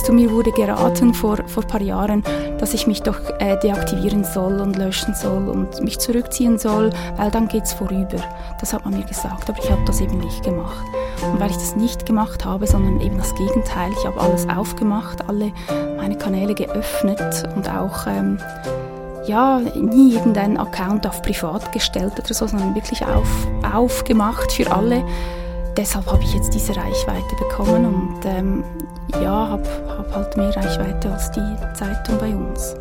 Du, mir wurde geraten vor, vor ein paar Jahren, dass ich mich doch äh, deaktivieren soll und löschen soll und mich zurückziehen soll, weil dann geht es vorüber. Das hat man mir gesagt, aber ich habe das eben nicht gemacht. Und weil ich das nicht gemacht habe, sondern eben das Gegenteil, ich habe alles aufgemacht, alle meine Kanäle geöffnet und auch ähm, ja, nie irgendeinen Account auf privat gestellt oder so, sondern wirklich auf, aufgemacht für alle. Deshalb habe ich jetzt diese Reichweite bekommen und ähm, ja, habe hab halt mehr Reichweite als die Zeitung bei uns.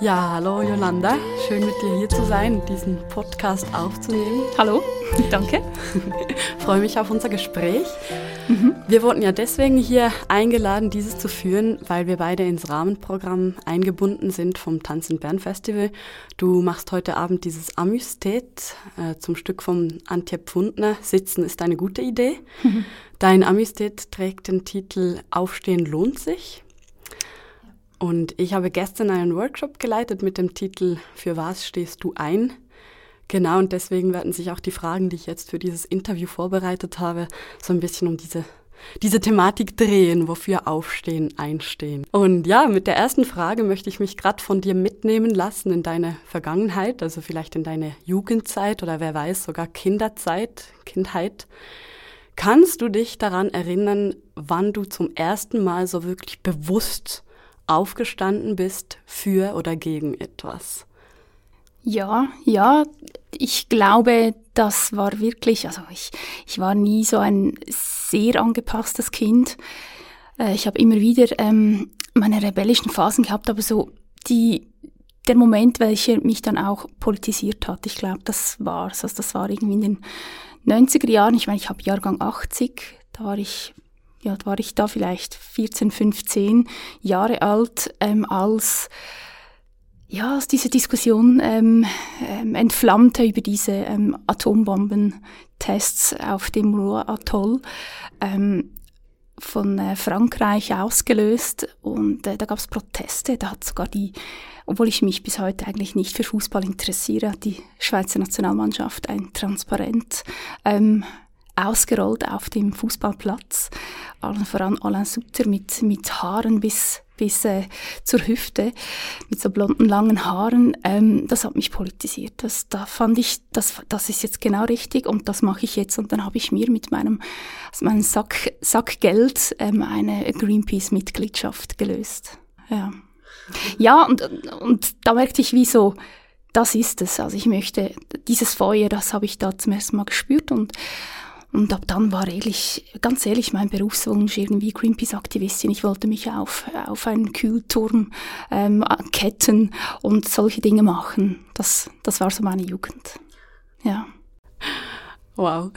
Ja, hallo Yolanda, schön mit dir hier zu sein, diesen Podcast aufzunehmen. Hallo, danke. Freue mich auf unser Gespräch. Mhm. Wir wurden ja deswegen hier eingeladen, dieses zu führen, weil wir beide ins Rahmenprogramm eingebunden sind vom Tanz in Bern Festival. Du machst heute Abend dieses Amüstet äh, zum Stück von Antje Pfundner. Sitzen ist eine gute Idee. Mhm. Dein Amüstet trägt den Titel Aufstehen lohnt sich. Und ich habe gestern einen Workshop geleitet mit dem Titel Für was stehst du ein? Genau, und deswegen werden sich auch die Fragen, die ich jetzt für dieses Interview vorbereitet habe, so ein bisschen um diese, diese Thematik drehen, wofür aufstehen, einstehen. Und ja, mit der ersten Frage möchte ich mich gerade von dir mitnehmen lassen in deine Vergangenheit, also vielleicht in deine Jugendzeit oder wer weiß, sogar Kinderzeit, Kindheit. Kannst du dich daran erinnern, wann du zum ersten Mal so wirklich bewusst aufgestanden bist für oder gegen etwas? Ja, ja, ich glaube, das war wirklich, also ich, ich war nie so ein sehr angepasstes Kind. Äh, ich habe immer wieder ähm, meine rebellischen Phasen gehabt, aber so die, der Moment, welcher mich dann auch politisiert hat, ich glaube, das war's. Also das war irgendwie in den 90er Jahren, ich meine, ich habe Jahrgang 80, da war ich ja, war ich da vielleicht 14, 15 Jahre alt, ähm, als ja, als diese Diskussion ähm, ähm, entflammte über diese ähm, Atombombentests auf dem Ruhr-Atoll ähm, von äh, Frankreich ausgelöst und äh, da gab es Proteste, da hat sogar die, obwohl ich mich bis heute eigentlich nicht für Fußball interessiere, hat die Schweizer Nationalmannschaft ein Transparent ähm, ausgerollt auf dem Fußballplatz. Allen voran Alain Sutter mit, mit Haaren bis, bis äh, zur Hüfte, mit so blonden, langen Haaren. Ähm, das hat mich politisiert. Das, da fand ich, das, das ist jetzt genau richtig und das mache ich jetzt. Und dann habe ich mir mit meinem, aus meinem Sack, Sack Geld ähm, eine Greenpeace-Mitgliedschaft gelöst. Ja. Ja, und, und da merkte ich, wie so, das ist es. Also ich möchte, dieses Feuer, das habe ich da zum ersten Mal gespürt und und ab dann war ehrlich, ganz ehrlich, mein Berufswunsch irgendwie Greenpeace-Aktivistin. Ich wollte mich auf, auf einen Kühlturm ähm, ketten und solche Dinge machen. Das, das war so meine Jugend. Ja. Wow.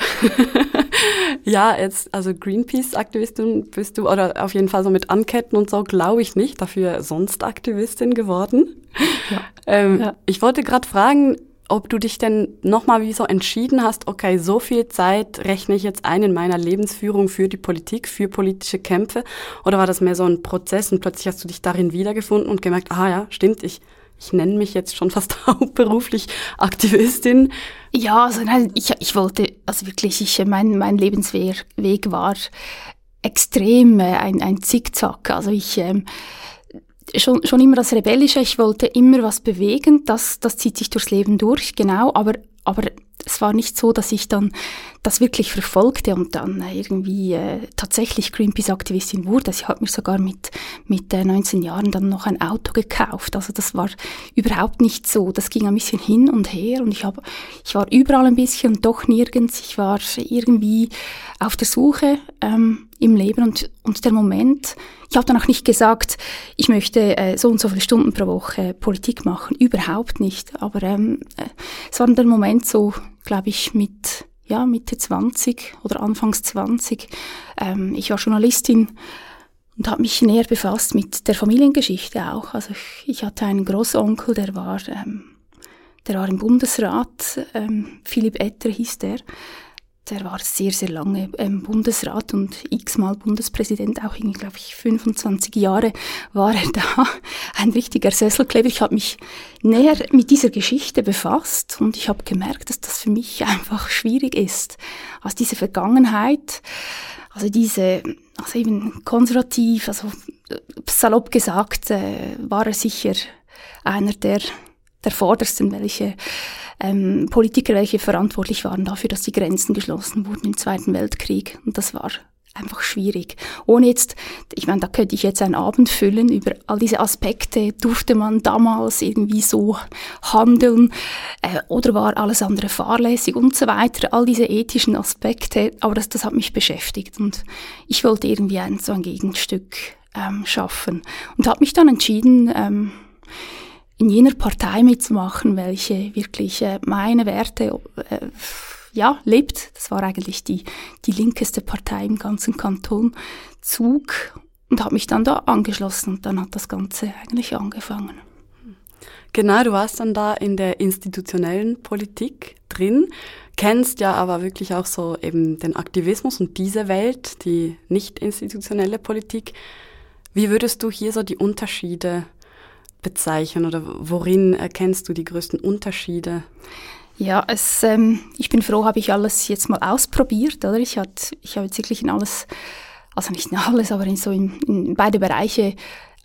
ja, jetzt, also Greenpeace-Aktivistin bist du, oder auf jeden Fall so mit Anketten und so, glaube ich nicht, dafür sonst Aktivistin geworden. Ja. Ähm, ja. Ich wollte gerade fragen, ob du dich denn nochmal wie so entschieden hast, okay, so viel Zeit rechne ich jetzt ein in meiner Lebensführung für die Politik, für politische Kämpfe? Oder war das mehr so ein Prozess und plötzlich hast du dich darin wiedergefunden und gemerkt, ah ja, stimmt, ich, ich nenne mich jetzt schon fast hauptberuflich Aktivistin? Ja, also nein, ich, ich wollte, also wirklich, ich, mein, mein Lebensweg war extrem äh, ein, ein Zickzack. Also ich, ähm, schon, schon immer das Rebellische, ich wollte immer was bewegen, das, das zieht sich durchs Leben durch, genau, aber, aber es war nicht so, dass ich dann das wirklich verfolgte und dann irgendwie äh, tatsächlich Greenpeace-Aktivistin wurde. Sie hat mir sogar mit, mit äh, 19 Jahren dann noch ein Auto gekauft. Also das war überhaupt nicht so. Das ging ein bisschen hin und her und ich, hab, ich war überall ein bisschen und doch nirgends. Ich war irgendwie auf der Suche ähm, im Leben und, und der Moment, ich habe dann auch nicht gesagt, ich möchte äh, so und so viele Stunden pro Woche Politik machen, überhaupt nicht. Aber ähm, äh, es war dann der Moment so, glaube ich, mit ja, Mitte 20 oder Anfangs 20. Ähm, ich war Journalistin und habe mich näher befasst mit der Familiengeschichte auch. Also ich, ich hatte einen Großonkel, der war, ähm, der war im Bundesrat, ähm, Philipp Etter hieß der. Der war sehr, sehr lange ähm, Bundesrat und x-mal Bundespräsident, auch irgendwie, glaube ich, 25 Jahre war er da. Ein richtiger Sesselkleber. Ich habe mich näher mit dieser Geschichte befasst und ich habe gemerkt, dass das für mich einfach schwierig ist. Also diese Vergangenheit, also diese, also eben konservativ, also salopp gesagt, äh, war er sicher einer der, der Vordersten, welche ähm, Politiker, welche verantwortlich waren dafür, dass die Grenzen geschlossen wurden im Zweiten Weltkrieg. Und das war einfach schwierig. Ohne jetzt, ich meine, da könnte ich jetzt einen Abend füllen über all diese Aspekte. Durfte man damals irgendwie so handeln äh, oder war alles andere fahrlässig und so weiter. All diese ethischen Aspekte, aber das, das hat mich beschäftigt und ich wollte irgendwie ein, so ein Gegenstück ähm, schaffen und habe mich dann entschieden, ähm, in jener Partei mitzumachen, welche wirklich äh, meine Werte äh, ja, lebt. Das war eigentlich die, die linkeste Partei im ganzen Kanton Zug und habe mich dann da angeschlossen und dann hat das Ganze eigentlich angefangen. Genau, du warst dann da in der institutionellen Politik drin, kennst ja aber wirklich auch so eben den Aktivismus und diese Welt, die nicht institutionelle Politik. Wie würdest du hier so die Unterschiede bezeichnen oder worin erkennst du die größten Unterschiede? Ja, es, ähm, ich bin froh, habe ich alles jetzt mal ausprobiert, oder? Ich, hat, ich habe jetzt wirklich in alles, also nicht in alles, aber in so in, in beide Bereiche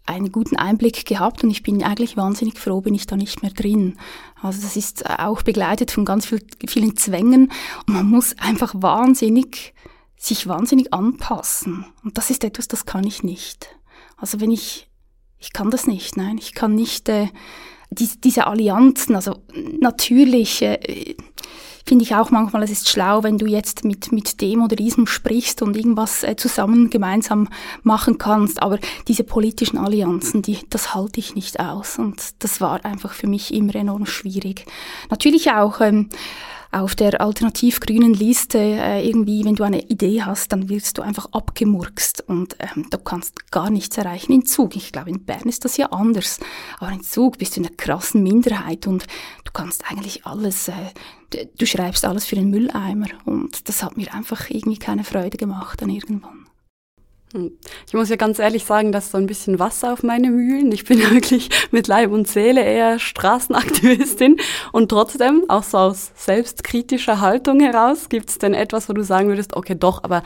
einen guten Einblick gehabt und ich bin eigentlich wahnsinnig froh, bin ich da nicht mehr drin. Also das ist auch begleitet von ganz viel, vielen Zwängen und man muss einfach wahnsinnig, sich wahnsinnig anpassen. Und das ist etwas, das kann ich nicht. Also wenn ich ich kann das nicht, nein. Ich kann nicht äh, die, diese Allianzen, also natürlich äh, finde ich auch manchmal, es ist schlau, wenn du jetzt mit, mit dem oder diesem sprichst und irgendwas äh, zusammen gemeinsam machen kannst. Aber diese politischen Allianzen, die, das halte ich nicht aus. Und das war einfach für mich immer enorm schwierig. Natürlich auch ähm, auf der alternativ-grünen Liste äh, irgendwie, wenn du eine Idee hast, dann wirst du einfach abgemurkst und ähm, du kannst gar nichts erreichen in Zug. Ich glaube, in Bern ist das ja anders, aber in Zug bist du in einer krassen Minderheit und du kannst eigentlich alles, äh, du schreibst alles für den Mülleimer und das hat mir einfach irgendwie keine Freude gemacht dann irgendwann. Hm. Ich muss ja ganz ehrlich sagen, das ist so ein bisschen Wasser auf meine Mühlen. Ich bin wirklich mit Leib und Seele eher Straßenaktivistin und trotzdem, auch so aus selbstkritischer Haltung heraus, gibt es denn etwas, wo du sagen würdest, okay, doch, aber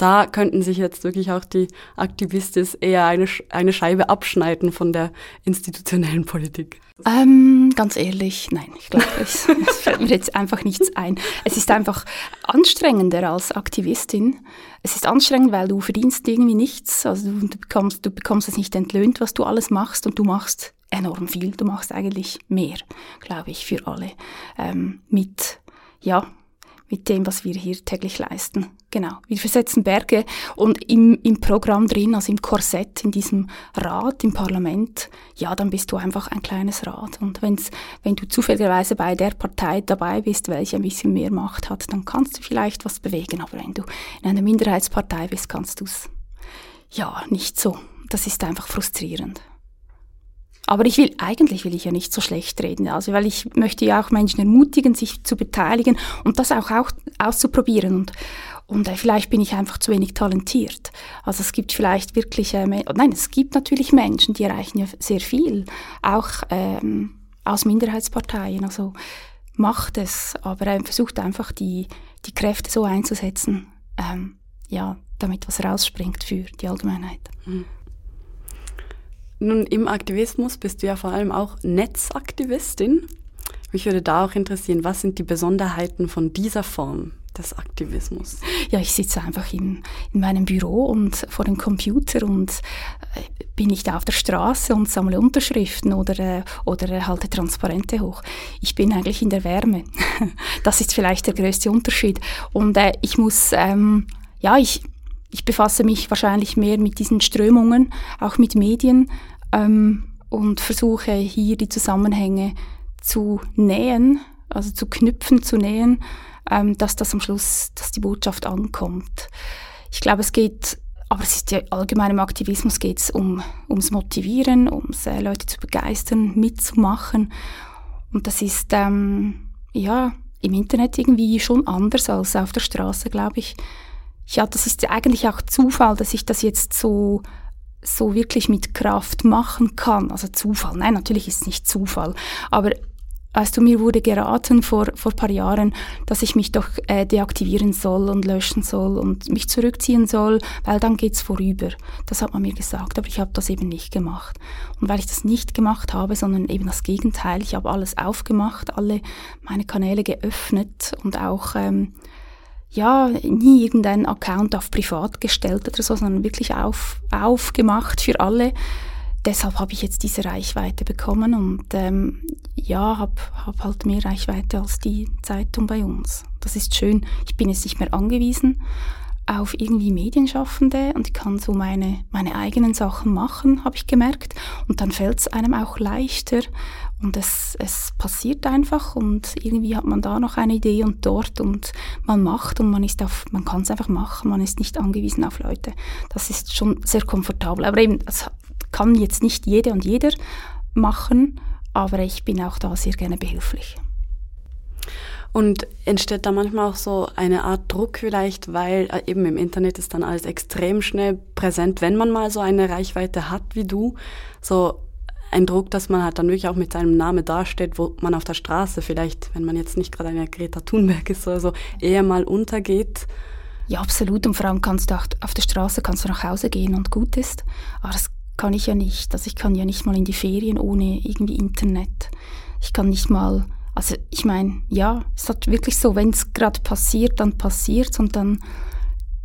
da könnten sich jetzt wirklich auch die Aktivistis eher eine, eine Scheibe abschneiden von der institutionellen Politik? Ähm, ganz ehrlich, nein, ich glaube, es, es fällt mir jetzt einfach nichts ein. Es ist einfach anstrengender als Aktivistin. Es ist anstrengend, weil du verdienst irgendwie nichts. Also du bekommst, du bekommst es nicht entlöhnt, was du alles machst und du machst enorm viel. Du machst eigentlich mehr, glaube ich, für alle. Ähm, mit, ja, mit dem, was wir hier täglich leisten. Genau. Wir versetzen Berge und im, im Programm drin, also im Korsett, in diesem Rat, im Parlament, ja, dann bist du einfach ein kleines Rad. Und wenn's, wenn du zufälligerweise bei der Partei dabei bist, welche ein bisschen mehr Macht hat, dann kannst du vielleicht was bewegen. Aber wenn du in einer Minderheitspartei bist, kannst du es ja nicht so. Das ist einfach frustrierend. Aber ich will, eigentlich will ich ja nicht so schlecht reden, also weil ich möchte ja auch Menschen ermutigen, sich zu beteiligen und das auch, auch auszuprobieren und, und äh, vielleicht bin ich einfach zu wenig talentiert. Also es gibt vielleicht wirklich, äh, nein, es gibt natürlich Menschen, die erreichen ja sehr viel, auch ähm, aus Minderheitsparteien, also macht es, aber äh, versucht einfach die, die Kräfte so einzusetzen, ähm, ja, damit was rausspringt für die Allgemeinheit. Mhm. Nun, im Aktivismus bist du ja vor allem auch Netzaktivistin. Mich würde da auch interessieren, was sind die Besonderheiten von dieser Form des Aktivismus? Ja, ich sitze einfach in, in meinem Büro und vor dem Computer und äh, bin nicht auf der Straße und sammle Unterschriften oder, äh, oder halte Transparente hoch. Ich bin eigentlich in der Wärme. das ist vielleicht der größte Unterschied. Und äh, ich muss, ähm, ja, ich, ich befasse mich wahrscheinlich mehr mit diesen Strömungen, auch mit Medien ähm, und versuche hier die Zusammenhänge zu nähen, also zu knüpfen, zu nähen, ähm, dass das am Schluss, dass die Botschaft ankommt. Ich glaube, es geht, aber es ist ja allgemein im Aktivismus geht es um, ums Motivieren, ums äh, Leute zu begeistern, mitzumachen. Und das ist, ähm, ja, im Internet irgendwie schon anders als auf der Straße, glaube ich. Ja, das ist eigentlich auch Zufall, dass ich das jetzt so so wirklich mit Kraft machen kann. Also Zufall. Nein, natürlich ist es nicht Zufall. Aber Weißt du, mir wurde geraten vor, vor paar Jahren, dass ich mich doch äh, deaktivieren soll und löschen soll und mich zurückziehen soll, weil dann geht's vorüber. Das hat man mir gesagt, aber ich habe das eben nicht gemacht. Und weil ich das nicht gemacht habe, sondern eben das Gegenteil, ich habe alles aufgemacht, alle meine Kanäle geöffnet und auch ähm, ja, nie irgendeinen Account auf privat gestellt oder so, sondern wirklich auf, aufgemacht für alle deshalb habe ich jetzt diese Reichweite bekommen und ähm, ja, habe hab halt mehr Reichweite als die Zeitung bei uns. Das ist schön. Ich bin jetzt nicht mehr angewiesen auf irgendwie Medienschaffende und ich kann so meine, meine eigenen Sachen machen, habe ich gemerkt. Und dann fällt es einem auch leichter und es, es passiert einfach und irgendwie hat man da noch eine Idee und dort und man macht und man ist auf, man kann es einfach machen, man ist nicht angewiesen auf Leute. Das ist schon sehr komfortabel. Aber eben, das kann jetzt nicht jede und jeder machen, aber ich bin auch da sehr gerne behilflich. Und entsteht da manchmal auch so eine Art Druck vielleicht, weil äh, eben im Internet ist dann alles extrem schnell präsent, wenn man mal so eine Reichweite hat wie du, so ein Druck, dass man halt dann wirklich auch mit seinem Namen dasteht, wo man auf der Straße vielleicht, wenn man jetzt nicht gerade eine Greta Thunberg ist oder so, eher mal untergeht. Ja, absolut. Und vor allem kannst du auch auf der Straße kannst du nach Hause gehen und gut ist. Aber das kann ich ja nicht. Also ich kann ja nicht mal in die Ferien ohne irgendwie Internet. Ich kann nicht mal, also ich meine, ja, es hat wirklich so, wenn es gerade passiert, dann passiert und dann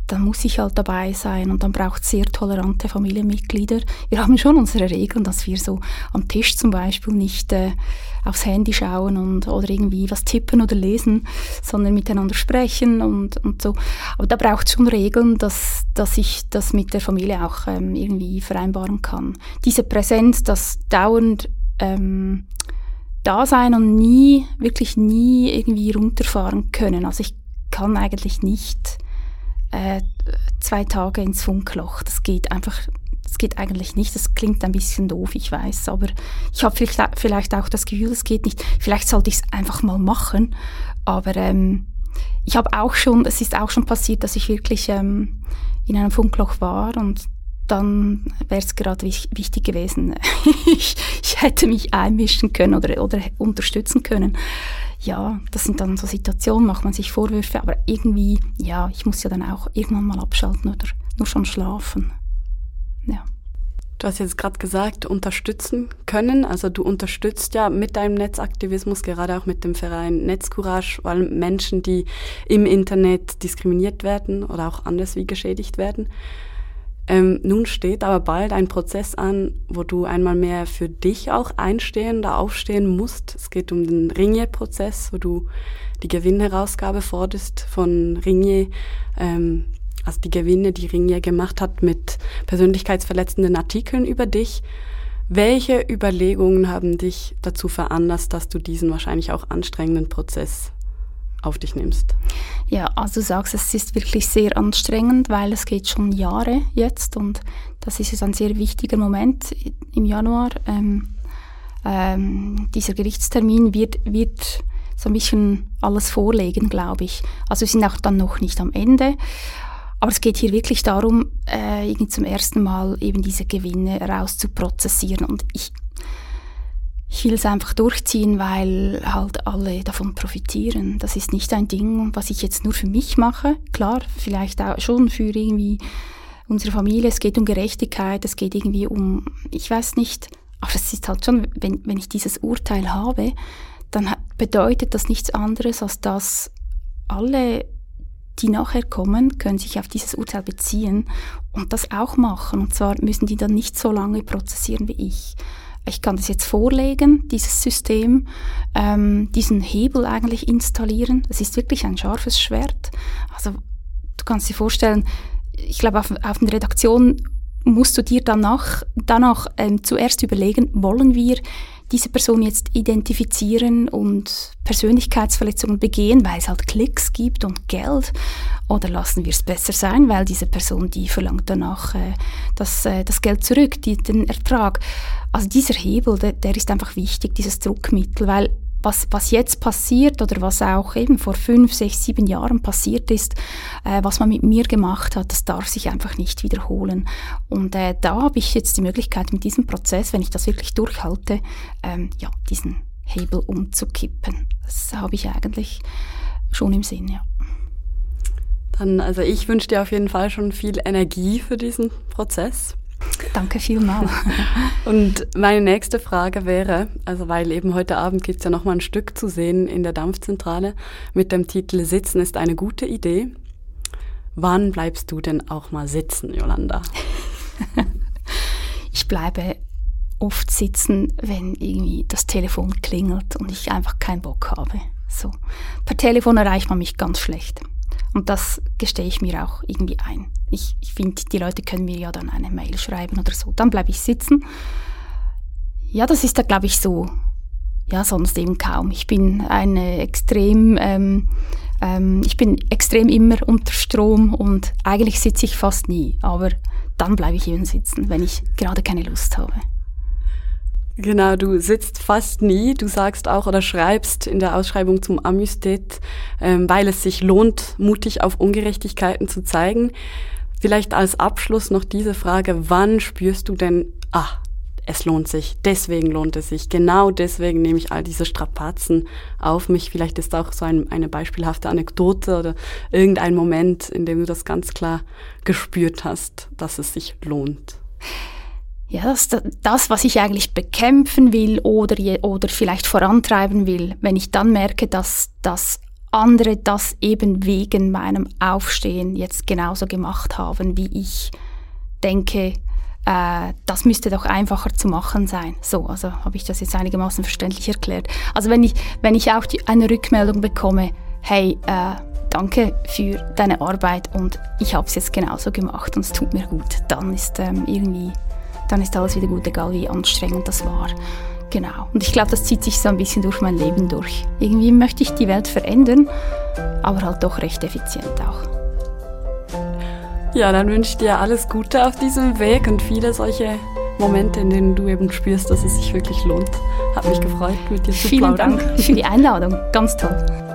dann muss ich halt dabei sein und dann braucht es sehr tolerante Familienmitglieder. Wir haben schon unsere Regeln, dass wir so am Tisch zum Beispiel nicht äh, aufs Handy schauen und oder irgendwie was tippen oder lesen, sondern miteinander sprechen und, und so. Aber da braucht es schon Regeln, dass, dass ich das mit der Familie auch ähm, irgendwie vereinbaren kann. Diese Präsenz, das dauernd ähm, da sein und nie, wirklich nie irgendwie runterfahren können. Also ich kann eigentlich nicht äh, zwei Tage ins Funkloch. Das geht einfach, das geht eigentlich nicht. Das klingt ein bisschen doof, ich weiß, aber ich habe vielleicht, auch das Gefühl, es geht nicht. Vielleicht sollte ich es einfach mal machen, aber ähm, ich habe auch schon, es ist auch schon passiert, dass ich wirklich ähm, in einem Funkloch war und dann wäre es gerade wichtig gewesen. ich, ich hätte mich einmischen können oder, oder unterstützen können ja, das sind dann so Situationen, macht man sich Vorwürfe, aber irgendwie, ja, ich muss ja dann auch irgendwann mal abschalten oder nur schon schlafen. Ja. Du hast jetzt gerade gesagt, unterstützen können. Also du unterstützt ja mit deinem Netzaktivismus, gerade auch mit dem Verein Netzcourage, allem Menschen, die im Internet diskriminiert werden oder auch anders wie geschädigt werden. Ähm, nun steht aber bald ein Prozess an, wo du einmal mehr für dich auch einstehen oder aufstehen musst. Es geht um den Ringier-Prozess, wo du die Gewinnherausgabe forderst von Ringier, ähm, also die Gewinne, die Ringier gemacht hat mit persönlichkeitsverletzenden Artikeln über dich. Welche Überlegungen haben dich dazu veranlasst, dass du diesen wahrscheinlich auch anstrengenden Prozess auf dich nimmst? Ja, also du sagst, es ist wirklich sehr anstrengend, weil es geht schon Jahre jetzt und das ist jetzt ein sehr wichtiger Moment im Januar. Ähm, ähm, dieser Gerichtstermin wird, wird so ein bisschen alles vorlegen, glaube ich. Also wir sind auch dann noch nicht am Ende. Aber es geht hier wirklich darum, äh, zum ersten Mal eben diese Gewinne rauszuprozessieren. Und ich, ich will es einfach durchziehen, weil halt alle davon profitieren. Das ist nicht ein Ding, was ich jetzt nur für mich mache. Klar, vielleicht auch schon für irgendwie unsere Familie. Es geht um Gerechtigkeit, es geht irgendwie um, ich weiß nicht, aber es ist halt schon, wenn, wenn ich dieses Urteil habe, dann bedeutet das nichts anderes, als dass alle, die nachher kommen, können sich auf dieses Urteil beziehen und das auch machen. Und zwar müssen die dann nicht so lange prozessieren wie ich ich kann das jetzt vorlegen, dieses System, ähm, diesen Hebel eigentlich installieren. Es ist wirklich ein scharfes Schwert. Also du kannst dir vorstellen, ich glaube, auf, auf den Redaktionen musst du dir danach, danach ähm, zuerst überlegen, wollen wir diese Person jetzt identifizieren und Persönlichkeitsverletzungen begehen, weil es halt Klicks gibt und Geld? Oder lassen wir es besser sein, weil diese Person, die verlangt danach äh, das, äh, das Geld zurück, die, den Ertrag. Also dieser Hebel, der, der ist einfach wichtig, dieses Druckmittel, weil was, was jetzt passiert oder was auch eben vor fünf, sechs, sieben Jahren passiert ist, äh, was man mit mir gemacht hat, das darf sich einfach nicht wiederholen. Und äh, da habe ich jetzt die Möglichkeit mit diesem Prozess, wenn ich das wirklich durchhalte, ähm, ja, diesen Hebel umzukippen. Das habe ich eigentlich schon im Sinn, ja. Dann, also ich wünsche dir auf jeden Fall schon viel Energie für diesen Prozess. Danke vielmals. Und meine nächste Frage wäre, also weil eben heute Abend gibt es ja nochmal ein Stück zu sehen in der Dampfzentrale mit dem Titel Sitzen ist eine gute Idee. Wann bleibst du denn auch mal sitzen, Jolanda? ich bleibe oft sitzen, wenn irgendwie das Telefon klingelt und ich einfach keinen Bock habe. So. Per Telefon erreicht man mich ganz schlecht. Und das gestehe ich mir auch irgendwie ein. Ich, ich finde, die Leute können mir ja dann eine Mail schreiben oder so. Dann bleibe ich sitzen. Ja, das ist da, glaube ich, so. Ja, sonst eben kaum. Ich bin eine extrem, ähm, ähm, ich bin extrem immer unter Strom und eigentlich sitze ich fast nie. Aber dann bleibe ich eben sitzen, wenn ich gerade keine Lust habe. Genau, du sitzt fast nie. Du sagst auch oder schreibst in der Ausschreibung zum Amüstet, ähm, weil es sich lohnt, mutig auf Ungerechtigkeiten zu zeigen. Vielleicht als Abschluss noch diese Frage, wann spürst du denn, ah, es lohnt sich, deswegen lohnt es sich, genau deswegen nehme ich all diese Strapazen auf mich. Vielleicht ist auch so ein, eine beispielhafte Anekdote oder irgendein Moment, in dem du das ganz klar gespürt hast, dass es sich lohnt ja, das, das, was ich eigentlich bekämpfen will oder, oder vielleicht vorantreiben will, wenn ich dann merke, dass, dass andere das eben wegen meinem Aufstehen jetzt genauso gemacht haben, wie ich denke, äh, das müsste doch einfacher zu machen sein. So, also habe ich das jetzt einigermaßen verständlich erklärt. Also wenn ich, wenn ich auch die, eine Rückmeldung bekomme, hey, äh, danke für deine Arbeit und ich habe es jetzt genauso gemacht und es tut mir gut, dann ist ähm, irgendwie dann ist alles wieder gut, egal wie anstrengend das war. Genau. Und ich glaube, das zieht sich so ein bisschen durch mein Leben durch. Irgendwie möchte ich die Welt verändern, aber halt doch recht effizient auch. Ja, dann wünsche ich dir alles Gute auf diesem Weg und viele solche Momente, in denen du eben spürst, dass es sich wirklich lohnt. Hat mich gefreut, mit dir zu Vielen plaudern. Dank für die Einladung. Ganz toll.